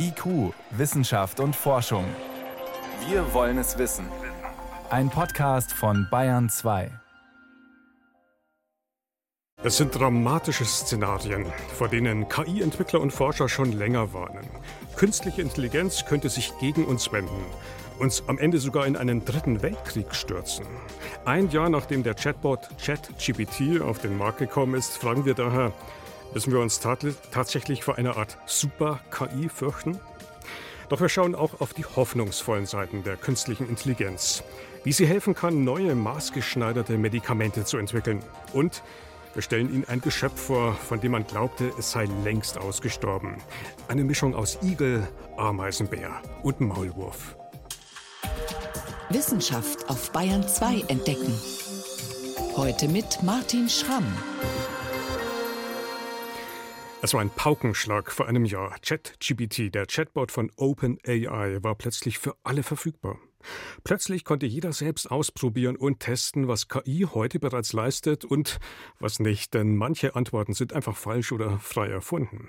IQ, Wissenschaft und Forschung. Wir wollen es wissen. Ein Podcast von Bayern 2. Es sind dramatische Szenarien, vor denen KI-Entwickler und Forscher schon länger warnen. Künstliche Intelligenz könnte sich gegen uns wenden, uns am Ende sogar in einen dritten Weltkrieg stürzen. Ein Jahr nachdem der Chatbot ChatGPT auf den Markt gekommen ist, fragen wir daher, Müssen wir uns tatsächlich vor einer Art Super-KI fürchten? Doch wir schauen auch auf die hoffnungsvollen Seiten der künstlichen Intelligenz. Wie sie helfen kann, neue maßgeschneiderte Medikamente zu entwickeln. Und wir stellen Ihnen ein Geschöpf vor, von dem man glaubte, es sei längst ausgestorben. Eine Mischung aus Igel, Ameisenbär und Maulwurf. Wissenschaft auf Bayern 2 entdecken. Heute mit Martin Schramm. Es war ein Paukenschlag vor einem Jahr. ChatGPT, der Chatbot von OpenAI, war plötzlich für alle verfügbar. Plötzlich konnte jeder selbst ausprobieren und testen, was KI heute bereits leistet und was nicht, denn manche Antworten sind einfach falsch oder frei erfunden.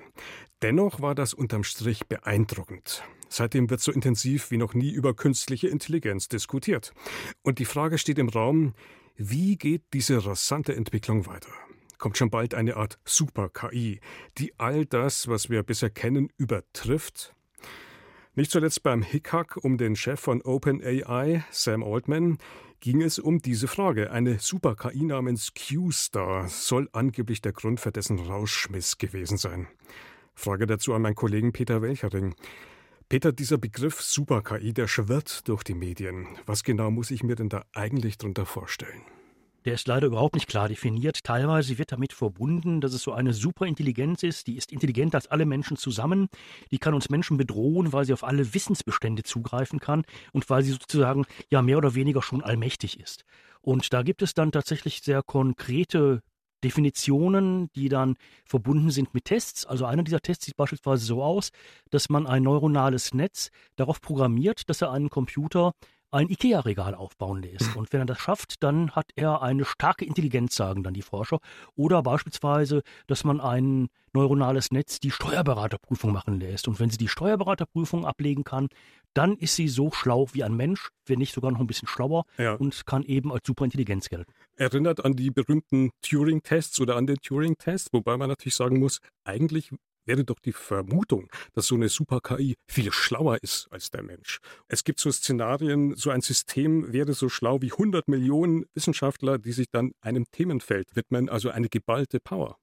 Dennoch war das unterm Strich beeindruckend. Seitdem wird so intensiv wie noch nie über künstliche Intelligenz diskutiert. Und die Frage steht im Raum, wie geht diese rasante Entwicklung weiter? Kommt schon bald eine Art Super-KI, die all das, was wir bisher kennen, übertrifft? Nicht zuletzt beim Hickhack um den Chef von OpenAI, Sam Altman, ging es um diese Frage. Eine Super-KI namens Q-Star soll angeblich der Grund für dessen Rauschmiss gewesen sein. Frage dazu an meinen Kollegen Peter Welchering. Peter, dieser Begriff Super-KI, der schwirrt durch die Medien. Was genau muss ich mir denn da eigentlich darunter vorstellen? Der ist leider überhaupt nicht klar definiert. Teilweise wird damit verbunden, dass es so eine Superintelligenz ist, die ist intelligenter als alle Menschen zusammen. Die kann uns Menschen bedrohen, weil sie auf alle Wissensbestände zugreifen kann und weil sie sozusagen ja mehr oder weniger schon allmächtig ist. Und da gibt es dann tatsächlich sehr konkrete Definitionen, die dann verbunden sind mit Tests. Also einer dieser Tests sieht beispielsweise so aus, dass man ein neuronales Netz darauf programmiert, dass er einen Computer ein IKEA-Regal aufbauen lässt. Und wenn er das schafft, dann hat er eine starke Intelligenz, sagen dann die Forscher. Oder beispielsweise, dass man ein neuronales Netz die Steuerberaterprüfung machen lässt. Und wenn sie die Steuerberaterprüfung ablegen kann, dann ist sie so schlau wie ein Mensch, wenn nicht sogar noch ein bisschen schlauer ja. und kann eben als Superintelligenz gelten. Erinnert an die berühmten Turing-Tests oder an den Turing-Test, wobei man natürlich sagen muss, eigentlich wäre doch die Vermutung, dass so eine Super-KI viel schlauer ist als der Mensch. Es gibt so Szenarien, so ein System wäre so schlau wie 100 Millionen Wissenschaftler, die sich dann einem Themenfeld widmen, also eine geballte Power.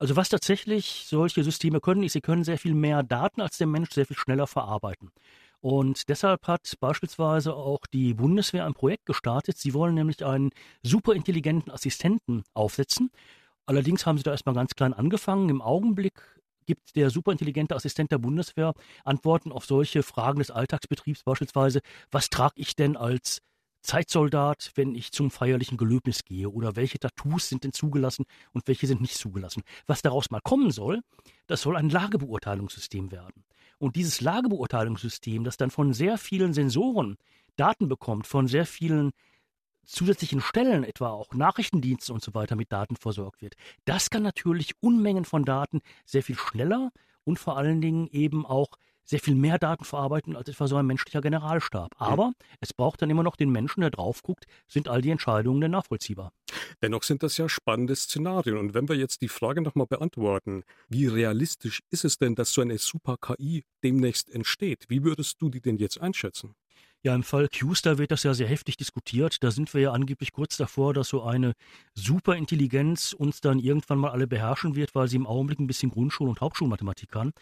Also was tatsächlich solche Systeme können, ist, sie können sehr viel mehr Daten als der Mensch sehr viel schneller verarbeiten. Und deshalb hat beispielsweise auch die Bundeswehr ein Projekt gestartet. Sie wollen nämlich einen superintelligenten Assistenten aufsetzen. Allerdings haben sie da erstmal ganz klein angefangen. Im Augenblick gibt der superintelligente Assistent der Bundeswehr Antworten auf solche Fragen des Alltagsbetriebs, beispielsweise, was trage ich denn als Zeitsoldat, wenn ich zum feierlichen Gelöbnis gehe? Oder welche Tattoos sind denn zugelassen und welche sind nicht zugelassen? Was daraus mal kommen soll, das soll ein Lagebeurteilungssystem werden. Und dieses Lagebeurteilungssystem, das dann von sehr vielen Sensoren Daten bekommt, von sehr vielen zusätzlichen Stellen, etwa auch Nachrichtendienste und so weiter, mit Daten versorgt wird. Das kann natürlich Unmengen von Daten sehr viel schneller und vor allen Dingen eben auch sehr viel mehr Daten verarbeiten als etwa so ein menschlicher Generalstab. Aber es braucht dann immer noch den Menschen, der drauf guckt, sind all die Entscheidungen denn nachvollziehbar. Dennoch sind das ja spannende Szenarien. Und wenn wir jetzt die Frage nochmal beantworten, wie realistisch ist es denn, dass so eine Super-KI demnächst entsteht? Wie würdest du die denn jetzt einschätzen? Ja, im Fall Qstar wird das ja sehr heftig diskutiert. Da sind wir ja angeblich kurz davor, dass so eine Superintelligenz uns dann irgendwann mal alle beherrschen wird, weil sie im Augenblick ein bisschen Grundschul- und Hauptschulmathematik kann.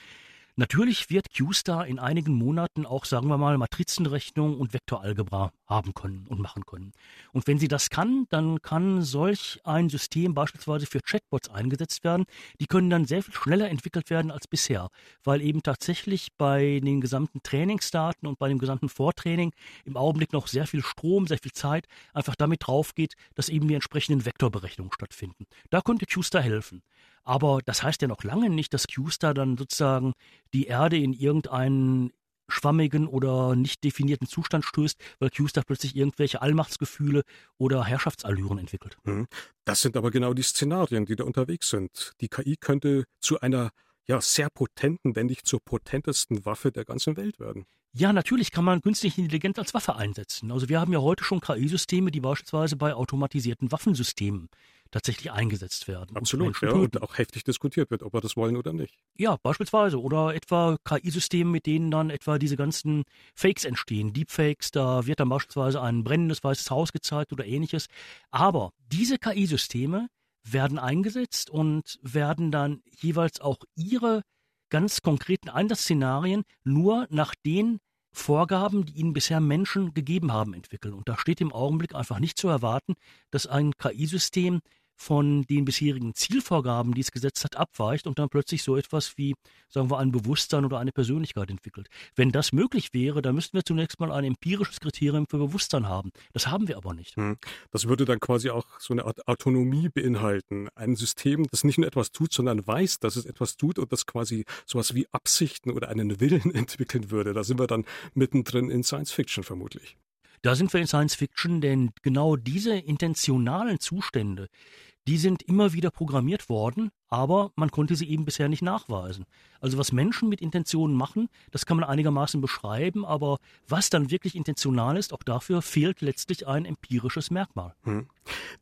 Natürlich wird QStar in einigen Monaten auch, sagen wir mal, Matrizenrechnung und Vektoralgebra haben können und machen können. Und wenn sie das kann, dann kann solch ein System beispielsweise für Chatbots eingesetzt werden. Die können dann sehr viel schneller entwickelt werden als bisher, weil eben tatsächlich bei den gesamten Trainingsdaten und bei dem gesamten Vortraining im Augenblick noch sehr viel Strom, sehr viel Zeit einfach damit drauf geht, dass eben die entsprechenden Vektorberechnungen stattfinden. Da könnte QStar helfen. Aber das heißt ja noch lange nicht, dass QStar dann sozusagen die Erde in irgendeinen schwammigen oder nicht definierten Zustand stößt, weil QStar plötzlich irgendwelche Allmachtsgefühle oder Herrschaftsallüren entwickelt. Mhm. Das sind aber genau die Szenarien, die da unterwegs sind. Die KI könnte zu einer ja sehr potenten, wenn nicht zur potentesten Waffe der ganzen Welt werden. Ja, natürlich kann man künstliche Intelligenz als Waffe einsetzen. Also wir haben ja heute schon KI-Systeme, die beispielsweise bei automatisierten Waffensystemen tatsächlich eingesetzt werden. Absolut, ja, und auch heftig diskutiert wird, ob wir das wollen oder nicht. Ja, beispielsweise. Oder etwa KI-Systeme, mit denen dann etwa diese ganzen Fakes entstehen, Deepfakes, da wird dann beispielsweise ein brennendes weißes Haus gezeigt oder ähnliches. Aber diese KI-Systeme werden eingesetzt und werden dann jeweils auch ihre ganz konkreten Einsatzszenarien nur nach den Vorgaben, die ihnen bisher Menschen gegeben haben, entwickeln. Und da steht im Augenblick einfach nicht zu erwarten, dass ein KI-System von den bisherigen Zielvorgaben, die es gesetzt hat, abweicht und dann plötzlich so etwas wie, sagen wir, ein Bewusstsein oder eine Persönlichkeit entwickelt. Wenn das möglich wäre, dann müssten wir zunächst mal ein empirisches Kriterium für Bewusstsein haben. Das haben wir aber nicht. Hm. Das würde dann quasi auch so eine Art Autonomie beinhalten. Ein System, das nicht nur etwas tut, sondern weiß, dass es etwas tut und das quasi sowas wie Absichten oder einen Willen entwickeln würde. Da sind wir dann mittendrin in Science Fiction vermutlich. Da sind wir in Science Fiction, denn genau diese intentionalen Zustände, die sind immer wieder programmiert worden, aber man konnte sie eben bisher nicht nachweisen. Also was Menschen mit Intentionen machen, das kann man einigermaßen beschreiben, aber was dann wirklich intentional ist, auch dafür fehlt letztlich ein empirisches Merkmal. Hm.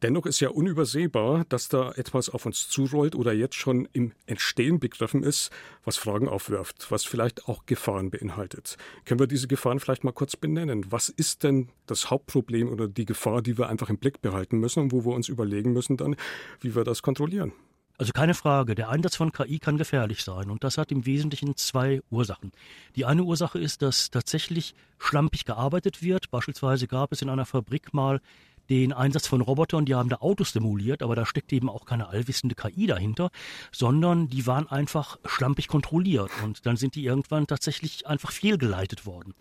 Dennoch ist ja unübersehbar, dass da etwas auf uns zurollt oder jetzt schon im Entstehen begriffen ist, was Fragen aufwirft, was vielleicht auch Gefahren beinhaltet. Können wir diese Gefahren vielleicht mal kurz benennen? Was ist denn das Hauptproblem oder die Gefahr, die wir einfach im Blick behalten müssen und wo wir uns überlegen müssen dann, wie wir das kontrollieren? Also keine Frage, der Einsatz von KI kann gefährlich sein und das hat im Wesentlichen zwei Ursachen. Die eine Ursache ist, dass tatsächlich schlampig gearbeitet wird. Beispielsweise gab es in einer Fabrik mal den Einsatz von Robotern, die haben da Autos simuliert, aber da steckt eben auch keine allwissende KI dahinter, sondern die waren einfach schlampig kontrolliert und dann sind die irgendwann tatsächlich einfach fehlgeleitet worden.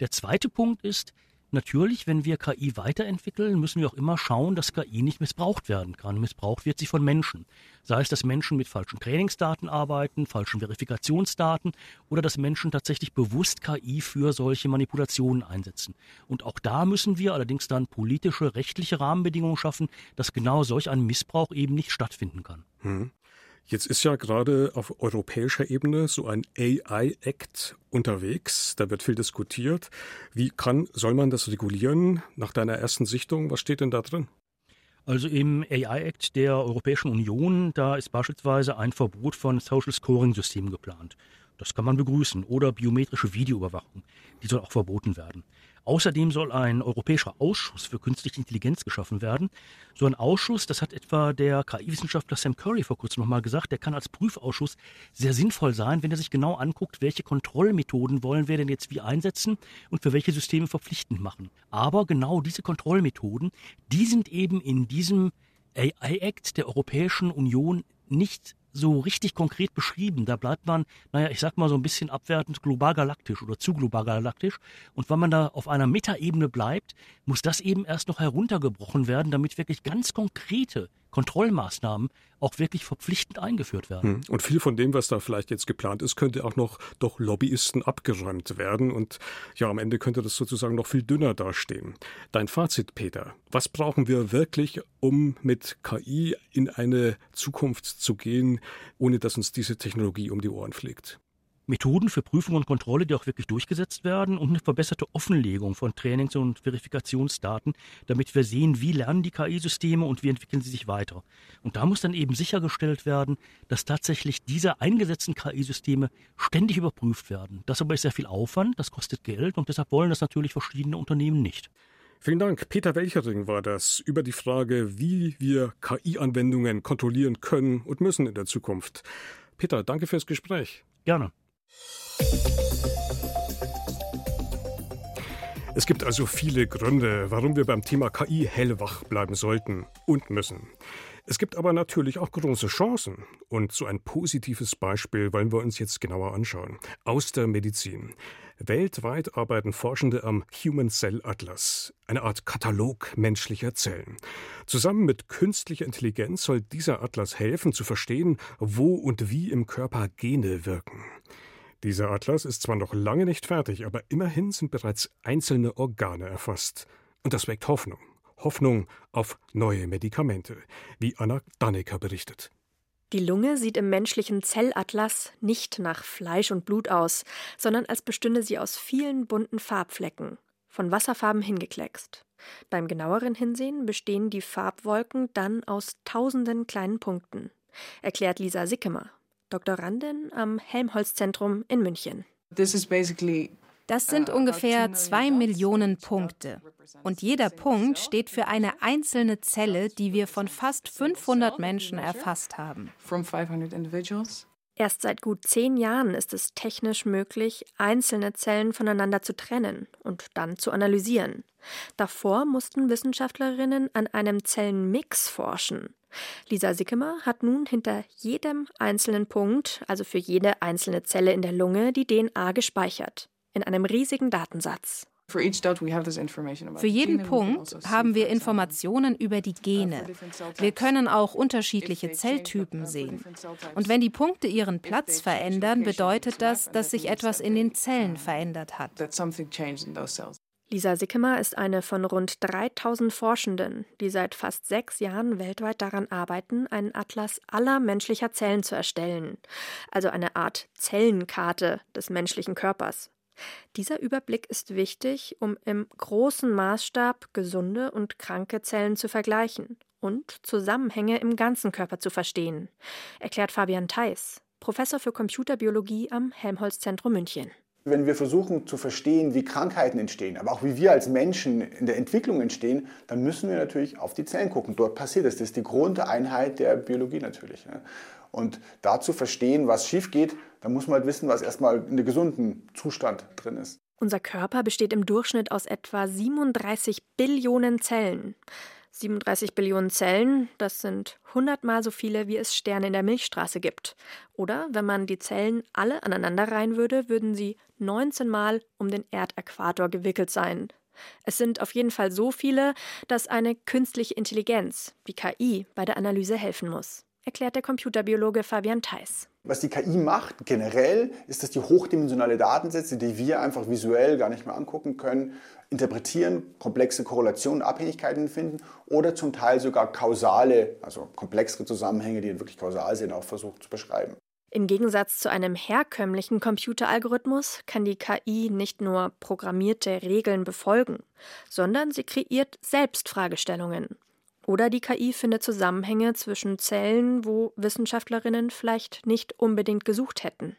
Der zweite Punkt ist, Natürlich, wenn wir KI weiterentwickeln, müssen wir auch immer schauen, dass KI nicht missbraucht werden kann. Missbraucht wird sie von Menschen. Sei es, dass Menschen mit falschen Trainingsdaten arbeiten, falschen Verifikationsdaten oder dass Menschen tatsächlich bewusst KI für solche Manipulationen einsetzen. Und auch da müssen wir allerdings dann politische, rechtliche Rahmenbedingungen schaffen, dass genau solch ein Missbrauch eben nicht stattfinden kann. Hm. Jetzt ist ja gerade auf europäischer Ebene so ein AI-Act unterwegs. Da wird viel diskutiert. Wie kann, soll man das regulieren? Nach deiner ersten Sichtung, was steht denn da drin? Also im AI-Act der Europäischen Union, da ist beispielsweise ein Verbot von Social Scoring-Systemen geplant. Das kann man begrüßen. Oder biometrische Videoüberwachung. Die soll auch verboten werden. Außerdem soll ein europäischer Ausschuss für künstliche Intelligenz geschaffen werden. So ein Ausschuss, das hat etwa der KI-Wissenschaftler Sam Curry vor kurzem nochmal gesagt, der kann als Prüfausschuss sehr sinnvoll sein, wenn er sich genau anguckt, welche Kontrollmethoden wollen wir denn jetzt wie einsetzen und für welche Systeme verpflichtend machen. Aber genau diese Kontrollmethoden, die sind eben in diesem AI-Act der Europäischen Union nicht so richtig konkret beschrieben. Da bleibt man, naja, ich sag mal so ein bisschen abwertend global galaktisch oder zu global galaktisch. Und wenn man da auf einer Metaebene bleibt, muss das eben erst noch heruntergebrochen werden, damit wirklich ganz konkrete Kontrollmaßnahmen auch wirklich verpflichtend eingeführt werden. Hm. Und viel von dem, was da vielleicht jetzt geplant ist, könnte auch noch durch Lobbyisten abgeräumt werden. Und ja, am Ende könnte das sozusagen noch viel dünner dastehen. Dein Fazit, Peter. Was brauchen wir wirklich, um mit KI in eine Zukunft zu gehen, ohne dass uns diese Technologie um die Ohren fliegt? Methoden für Prüfung und Kontrolle, die auch wirklich durchgesetzt werden und eine verbesserte Offenlegung von Trainings- und Verifikationsdaten, damit wir sehen, wie lernen die KI-Systeme und wie entwickeln sie sich weiter. Und da muss dann eben sichergestellt werden, dass tatsächlich diese eingesetzten KI-Systeme ständig überprüft werden. Das aber ist sehr viel Aufwand, das kostet Geld und deshalb wollen das natürlich verschiedene Unternehmen nicht. Vielen Dank. Peter Welchering war das über die Frage, wie wir KI-Anwendungen kontrollieren können und müssen in der Zukunft. Peter, danke fürs Gespräch. Gerne. Es gibt also viele Gründe, warum wir beim Thema KI hellwach bleiben sollten und müssen. Es gibt aber natürlich auch große Chancen. Und so ein positives Beispiel wollen wir uns jetzt genauer anschauen. Aus der Medizin. Weltweit arbeiten Forschende am Human Cell Atlas, eine Art Katalog menschlicher Zellen. Zusammen mit künstlicher Intelligenz soll dieser Atlas helfen zu verstehen, wo und wie im Körper Gene wirken. Dieser Atlas ist zwar noch lange nicht fertig, aber immerhin sind bereits einzelne Organe erfasst. Und das weckt Hoffnung. Hoffnung auf neue Medikamente, wie Anna Dannecker berichtet. Die Lunge sieht im menschlichen Zellatlas nicht nach Fleisch und Blut aus, sondern als bestünde sie aus vielen bunten Farbflecken, von Wasserfarben hingekleckst. Beim genaueren Hinsehen bestehen die Farbwolken dann aus tausenden kleinen Punkten, erklärt Lisa Sickemer, Doktorandin am Helmholtz-Zentrum in München. Das sind ungefähr zwei Millionen Punkte. Und jeder Punkt steht für eine einzelne Zelle, die wir von fast 500 Menschen erfasst haben. Erst seit gut zehn Jahren ist es technisch möglich, einzelne Zellen voneinander zu trennen und dann zu analysieren. Davor mussten Wissenschaftlerinnen an einem Zellenmix forschen. Lisa Sickemer hat nun hinter jedem einzelnen Punkt, also für jede einzelne Zelle in der Lunge, die DNA gespeichert. In einem riesigen Datensatz. Für jeden Punkt also haben wir Informationen über die uh, Gene. Wir können auch unterschiedliche Zelltypen sehen. Und wenn die Punkte ihren Platz verändern, bedeutet das, dass sich etwas in den Zellen verändert hat. Lisa Sickemer ist eine von rund 3000 Forschenden, die seit fast sechs Jahren weltweit daran arbeiten, einen Atlas aller menschlicher Zellen zu erstellen, also eine Art Zellenkarte des menschlichen Körpers. Dieser Überblick ist wichtig, um im großen Maßstab gesunde und kranke Zellen zu vergleichen und Zusammenhänge im ganzen Körper zu verstehen, erklärt Fabian Theis, Professor für Computerbiologie am Helmholtz-Zentrum München. Wenn wir versuchen zu verstehen, wie Krankheiten entstehen, aber auch wie wir als Menschen in der Entwicklung entstehen, dann müssen wir natürlich auf die Zellen gucken. Dort passiert es. Das ist die Grundeinheit der Biologie natürlich. Und dazu verstehen, was schief geht, da muss man halt wissen, was erstmal in einem gesunden Zustand drin ist. Unser Körper besteht im Durchschnitt aus etwa 37 Billionen Zellen. 37 Billionen Zellen, das sind 100 mal so viele, wie es Sterne in der Milchstraße gibt. Oder wenn man die Zellen alle aneinander reihen würde, würden sie 19 mal um den Erdäquator gewickelt sein. Es sind auf jeden Fall so viele, dass eine künstliche Intelligenz, wie KI, bei der Analyse helfen muss erklärt der Computerbiologe Fabian Theis. Was die KI macht generell, ist, dass die hochdimensionale Datensätze, die wir einfach visuell gar nicht mehr angucken können, interpretieren, komplexe Korrelationen, Abhängigkeiten finden oder zum Teil sogar kausale, also komplexere Zusammenhänge, die wirklich kausal sind, auch versucht zu beschreiben. Im Gegensatz zu einem herkömmlichen Computeralgorithmus kann die KI nicht nur programmierte Regeln befolgen, sondern sie kreiert selbst Fragestellungen oder die KI findet Zusammenhänge zwischen Zellen, wo Wissenschaftlerinnen vielleicht nicht unbedingt gesucht hätten.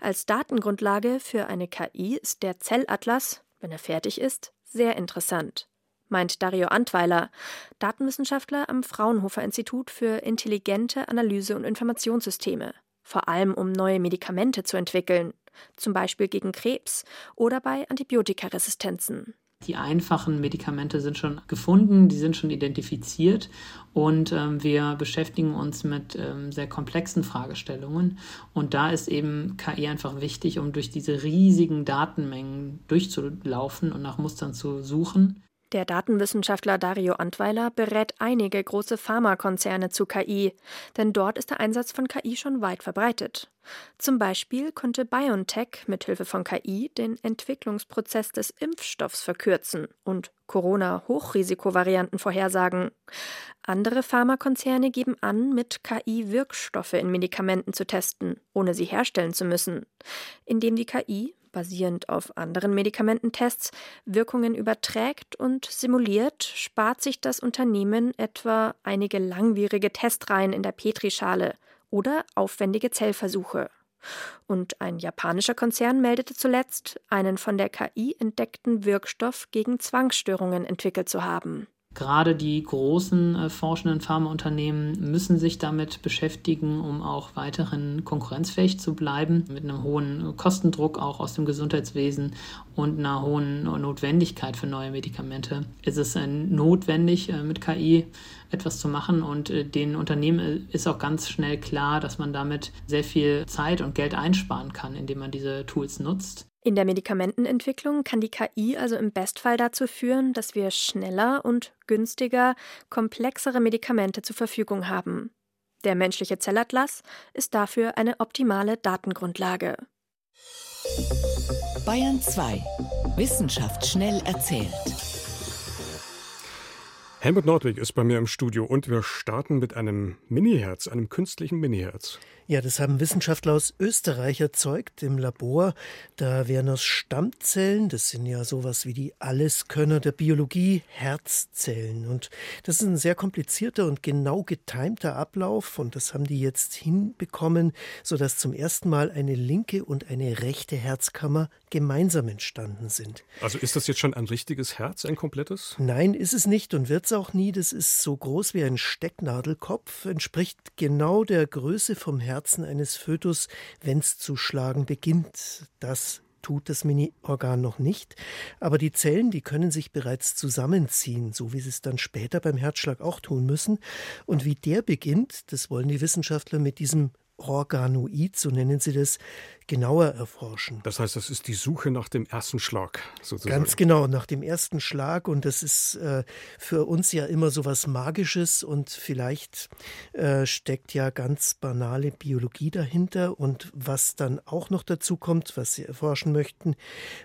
Als Datengrundlage für eine KI ist der Zellatlas, wenn er fertig ist, sehr interessant, meint Dario Antweiler, Datenwissenschaftler am Fraunhofer Institut für intelligente Analyse und Informationssysteme, vor allem um neue Medikamente zu entwickeln, zum Beispiel gegen Krebs oder bei Antibiotikaresistenzen. Die einfachen Medikamente sind schon gefunden, die sind schon identifiziert und ähm, wir beschäftigen uns mit ähm, sehr komplexen Fragestellungen. Und da ist eben KI einfach wichtig, um durch diese riesigen Datenmengen durchzulaufen und nach Mustern zu suchen. Der Datenwissenschaftler Dario Antweiler berät einige große Pharmakonzerne zu KI, denn dort ist der Einsatz von KI schon weit verbreitet. Zum Beispiel konnte BioNTech mithilfe von KI den Entwicklungsprozess des Impfstoffs verkürzen und Corona-Hochrisikovarianten vorhersagen. Andere Pharmakonzerne geben an, mit KI Wirkstoffe in Medikamenten zu testen, ohne sie herstellen zu müssen, indem die KI basierend auf anderen Medikamententests Wirkungen überträgt und simuliert, spart sich das Unternehmen etwa einige langwierige Testreihen in der Petrischale oder aufwendige Zellversuche. Und ein japanischer Konzern meldete zuletzt, einen von der KI entdeckten Wirkstoff gegen Zwangsstörungen entwickelt zu haben. Gerade die großen äh, forschenden Pharmaunternehmen müssen sich damit beschäftigen, um auch weiterhin konkurrenzfähig zu bleiben, mit einem hohen Kostendruck auch aus dem Gesundheitswesen und einer hohen Notwendigkeit für neue Medikamente. Es ist äh, notwendig, äh, mit KI etwas zu machen und äh, den Unternehmen ist auch ganz schnell klar, dass man damit sehr viel Zeit und Geld einsparen kann, indem man diese Tools nutzt. In der Medikamentenentwicklung kann die KI also im Bestfall dazu führen, dass wir schneller und günstiger komplexere Medikamente zur Verfügung haben. Der menschliche Zellatlas ist dafür eine optimale Datengrundlage. Bayern 2. Wissenschaft schnell erzählt. Helmut Nordwig ist bei mir im Studio und wir starten mit einem Mini-Herz, einem künstlichen Mini-Herz. Ja, das haben Wissenschaftler aus Österreich erzeugt im Labor. Da werden aus Stammzellen, das sind ja sowas wie die Alleskönner der Biologie, Herzzellen. Und das ist ein sehr komplizierter und genau getimter Ablauf. Und das haben die jetzt hinbekommen, sodass zum ersten Mal eine linke und eine rechte Herzkammer gemeinsam entstanden sind. Also ist das jetzt schon ein richtiges Herz, ein komplettes? Nein, ist es nicht und wird es auch nie. Das ist so groß wie ein Stecknadelkopf, entspricht genau der Größe vom Herzen Herzen eines Fötus, wenn es zu schlagen beginnt. Das tut das Mini-Organ noch nicht, aber die Zellen, die können sich bereits zusammenziehen, so wie sie es dann später beim Herzschlag auch tun müssen. Und wie der beginnt, das wollen die Wissenschaftler mit diesem Organoid, so nennen sie das, genauer erforschen. Das heißt, das ist die Suche nach dem ersten Schlag, sozusagen. Ganz genau, nach dem ersten Schlag. Und das ist äh, für uns ja immer so was Magisches und vielleicht äh, steckt ja ganz banale Biologie dahinter. Und was dann auch noch dazu kommt, was Sie erforschen möchten,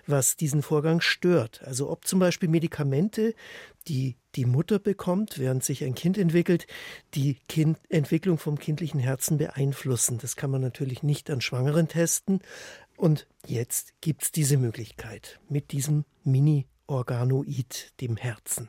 was diesen Vorgang stört. Also ob zum Beispiel Medikamente, die die Mutter bekommt, während sich ein Kind entwickelt, die kind Entwicklung vom kindlichen Herzen beeinflussen. Das kann man natürlich nicht an Schwangeren testen Orten. Und jetzt gibt es diese Möglichkeit mit diesem Mini-Organoid, dem Herzen.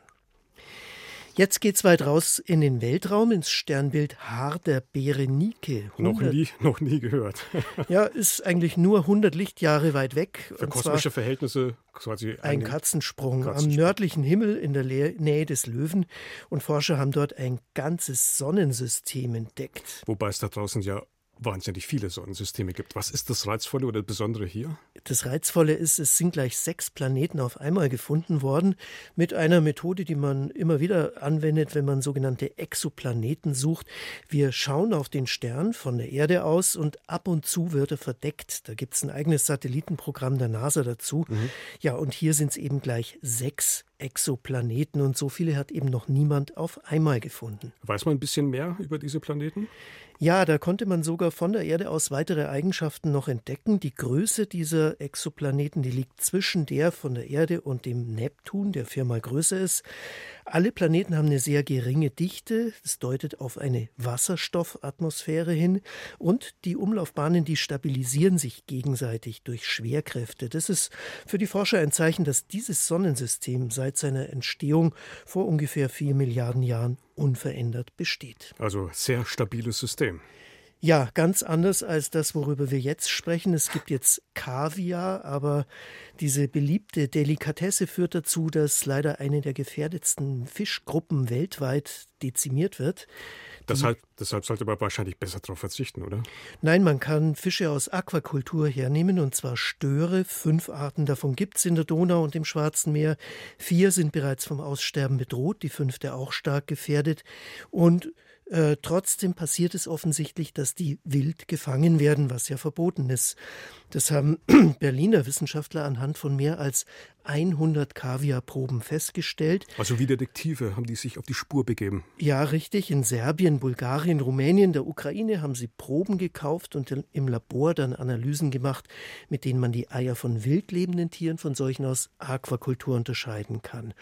Jetzt geht's weit raus in den Weltraum, ins Sternbild Haar der Berenike. Noch nie, noch nie gehört. ja, ist eigentlich nur 100 Lichtjahre weit weg. Für kosmische Verhältnisse quasi ein Katzensprung, Katzensprung, am nördlichen Himmel in der Nähe des Löwen. Und Forscher haben dort ein ganzes Sonnensystem entdeckt. Wobei es da draußen ja wahnsinnig viele Sonnensysteme gibt. Was ist das Reizvolle oder Besondere hier? Das Reizvolle ist, es sind gleich sechs Planeten auf einmal gefunden worden mit einer Methode, die man immer wieder anwendet, wenn man sogenannte Exoplaneten sucht. Wir schauen auf den Stern von der Erde aus und ab und zu wird er verdeckt. Da gibt es ein eigenes Satellitenprogramm der NASA dazu. Mhm. Ja, und hier sind es eben gleich sechs Exoplaneten und so viele hat eben noch niemand auf einmal gefunden. Weiß man ein bisschen mehr über diese Planeten? Ja, da konnte man sogar von der Erde aus weitere Eigenschaften noch entdecken. Die Größe dieser Exoplaneten, die liegt zwischen der von der Erde und dem Neptun, der viermal größer ist. Alle Planeten haben eine sehr geringe Dichte, das deutet auf eine Wasserstoffatmosphäre hin und die Umlaufbahnen, die stabilisieren sich gegenseitig durch Schwerkräfte. Das ist für die Forscher ein Zeichen, dass dieses Sonnensystem seit seiner Entstehung vor ungefähr vier Milliarden Jahren unverändert besteht. Also sehr stabiles System. Ja, ganz anders als das, worüber wir jetzt sprechen. Es gibt jetzt Kaviar, aber diese beliebte Delikatesse führt dazu, dass leider eine der gefährdetsten Fischgruppen weltweit dezimiert wird. Deshalb, deshalb sollte man wahrscheinlich besser darauf verzichten, oder? Nein, man kann Fische aus Aquakultur hernehmen, und zwar Störe. Fünf Arten davon gibt es in der Donau und im Schwarzen Meer. Vier sind bereits vom Aussterben bedroht, die fünfte auch stark gefährdet. Und äh, trotzdem passiert es offensichtlich, dass die wild gefangen werden, was ja verboten ist. Das haben Berliner Wissenschaftler anhand von mehr als 100 Kaviarproben festgestellt. Also wie Detektive haben die sich auf die Spur begeben. Ja, richtig. In Serbien, Bulgarien, Rumänien, der Ukraine haben sie Proben gekauft und im Labor dann Analysen gemacht, mit denen man die Eier von wildlebenden Tieren von solchen aus Aquakultur unterscheiden kann.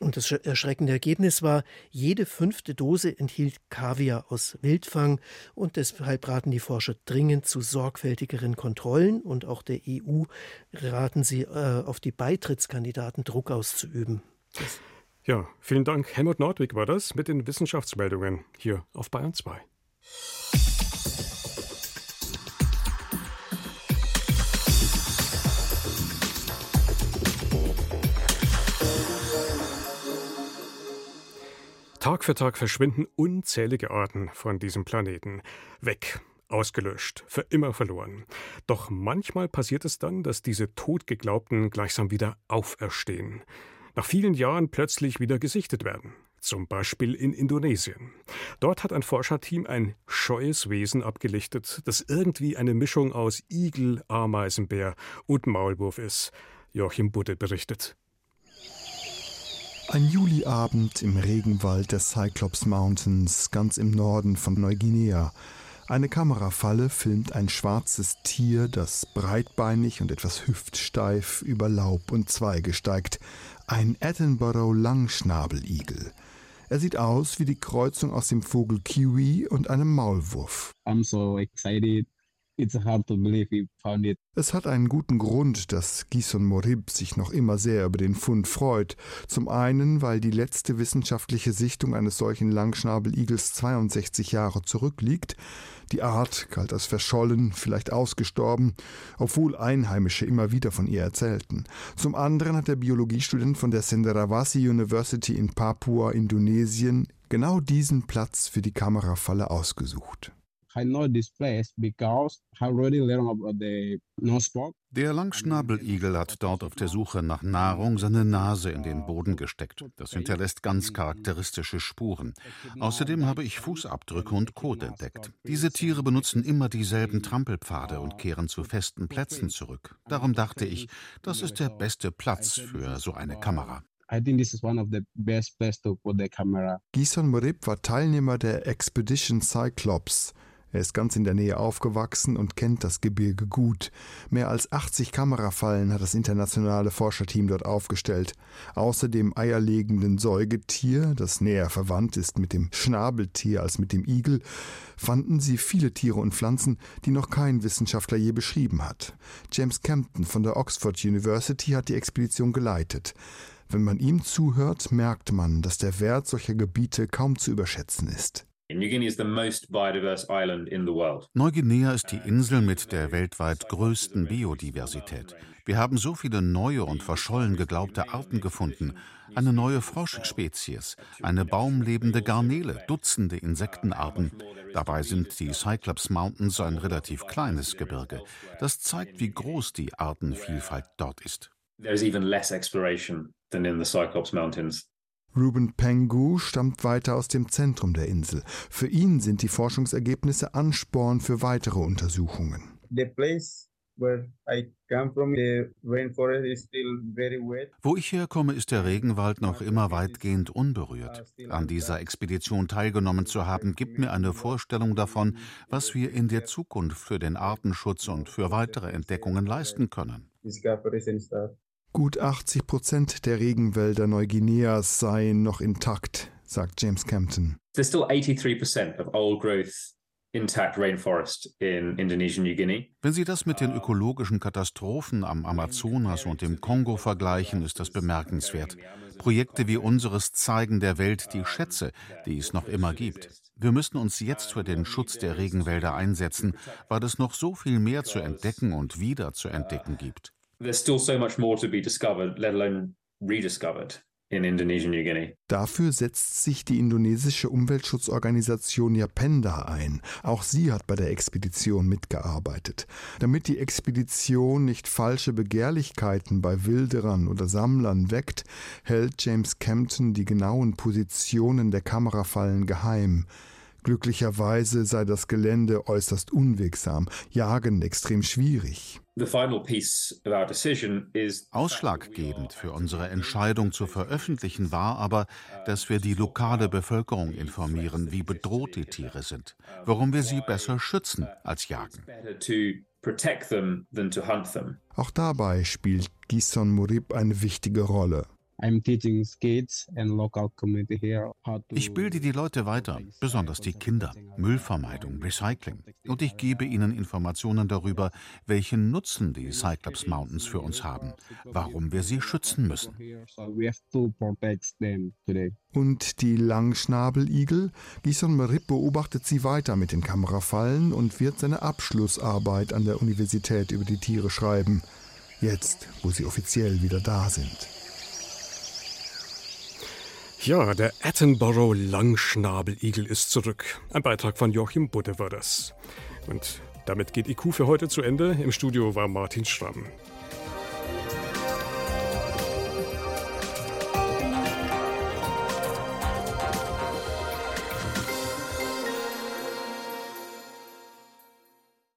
Und das erschreckende Ergebnis war, jede fünfte Dose enthielt Kaviar aus Wildfang und deshalb raten die Forscher dringend zu sorgfältigeren Kontrollen und auch der EU raten sie äh, auf die Beitrittskandidaten Druck auszuüben. Das ja, vielen Dank. Helmut Nordwig war das mit den Wissenschaftsmeldungen hier auf Bayern 2. Tag für Tag verschwinden unzählige Arten von diesem Planeten. Weg, ausgelöscht, für immer verloren. Doch manchmal passiert es dann, dass diese totgeglaubten gleichsam wieder auferstehen. Nach vielen Jahren plötzlich wieder gesichtet werden. Zum Beispiel in Indonesien. Dort hat ein Forscherteam ein scheues Wesen abgelichtet, das irgendwie eine Mischung aus Igel, Ameisenbär und Maulwurf ist. Joachim Budde berichtet. Ein Juliabend im Regenwald der Cyclops Mountains, ganz im Norden von Neuguinea. Eine Kamerafalle filmt ein schwarzes Tier, das breitbeinig und etwas hüftsteif über Laub und Zweige steigt. Ein Edinburgh Langschnabeligel. Er sieht aus wie die Kreuzung aus dem Vogel Kiwi und einem Maulwurf. I'm so excited. It's hard to believe we found it. Es hat einen guten Grund, dass Gison Morib sich noch immer sehr über den Fund freut. Zum einen, weil die letzte wissenschaftliche Sichtung eines solchen Langschnabeligels 62 Jahre zurückliegt. Die Art galt als verschollen, vielleicht ausgestorben, obwohl Einheimische immer wieder von ihr erzählten. Zum anderen hat der Biologiestudent von der Cenderawasih University in Papua, Indonesien, genau diesen Platz für die Kamerafalle ausgesucht. Der Langschnabeligel hat dort auf der Suche nach Nahrung seine Nase in den Boden gesteckt. Das hinterlässt ganz charakteristische Spuren. Außerdem habe ich Fußabdrücke und Kot entdeckt. Diese Tiere benutzen immer dieselben Trampelpfade und kehren zu festen Plätzen zurück. Darum dachte ich, das ist der beste Platz für so eine Kamera. I think this is one of the best places to put the camera. Gison Morib war Teilnehmer der Expedition Cyclops, er ist ganz in der Nähe aufgewachsen und kennt das Gebirge gut. Mehr als 80 Kamerafallen hat das internationale Forscherteam dort aufgestellt. Außer dem eierlegenden Säugetier, das näher verwandt ist mit dem Schnabeltier als mit dem Igel, fanden sie viele Tiere und Pflanzen, die noch kein Wissenschaftler je beschrieben hat. James Campton von der Oxford University hat die Expedition geleitet. Wenn man ihm zuhört, merkt man, dass der Wert solcher Gebiete kaum zu überschätzen ist. Neuguinea ist die Insel mit der weltweit größten Biodiversität. Wir haben so viele neue und verschollen geglaubte Arten gefunden. Eine neue Froschspezies, eine baumlebende Garnele, Dutzende Insektenarten. Dabei sind die Cyclops Mountains ein relativ kleines Gebirge. Das zeigt, wie groß die Artenvielfalt dort ist. There's even less exploration than in the Cyclops Mountains. Ruben Pengu stammt weiter aus dem Zentrum der Insel. Für ihn sind die Forschungsergebnisse Ansporn für weitere Untersuchungen. Wo ich herkomme, ist der Regenwald noch immer weitgehend unberührt. An dieser Expedition teilgenommen zu haben, gibt mir eine Vorstellung davon, was wir in der Zukunft für den Artenschutz und für weitere Entdeckungen leisten können. Gut 80 Prozent der Regenwälder Neuguineas seien noch intakt, sagt James Campton. There's still 83% of old growth intact rainforest in Indonesian New Guinea. Wenn Sie das mit den ökologischen Katastrophen am Amazonas und im Kongo vergleichen, ist das bemerkenswert. Projekte wie unseres zeigen der Welt die Schätze, die es noch immer gibt. Wir müssen uns jetzt für den Schutz der Regenwälder einsetzen, weil es noch so viel mehr zu entdecken und wieder zu entdecken gibt there's still so much more to be discovered, let alone rediscovered. In Indonesia, New Guinea. Dafür setzt sich die indonesische Umweltschutzorganisation Yapenda ein. Auch sie hat bei der Expedition mitgearbeitet. Damit die Expedition nicht falsche Begehrlichkeiten bei Wilderern oder Sammlern weckt, hält James Campton die genauen Positionen der Kamerafallen geheim. Glücklicherweise sei das Gelände äußerst unwegsam, Jagen extrem schwierig. Ausschlaggebend für unsere Entscheidung zu veröffentlichen war aber, dass wir die lokale Bevölkerung informieren, wie bedroht die Tiere sind, warum wir sie besser schützen als jagen. Auch dabei spielt Gison Murib eine wichtige Rolle. Ich bilde die Leute weiter, besonders die Kinder, Müllvermeidung, Recycling. Und ich gebe ihnen Informationen darüber, welchen Nutzen die Cyclops Mountains für uns haben, warum wir sie schützen müssen. Und die Langschnabeligel? Gison Merip beobachtet sie weiter mit den Kamerafallen und wird seine Abschlussarbeit an der Universität über die Tiere schreiben. Jetzt, wo sie offiziell wieder da sind. Ja, der Attenborough Langschnabeligel ist zurück. Ein Beitrag von Joachim Budde war das. Und damit geht IQ für heute zu Ende. Im Studio war Martin Schramm.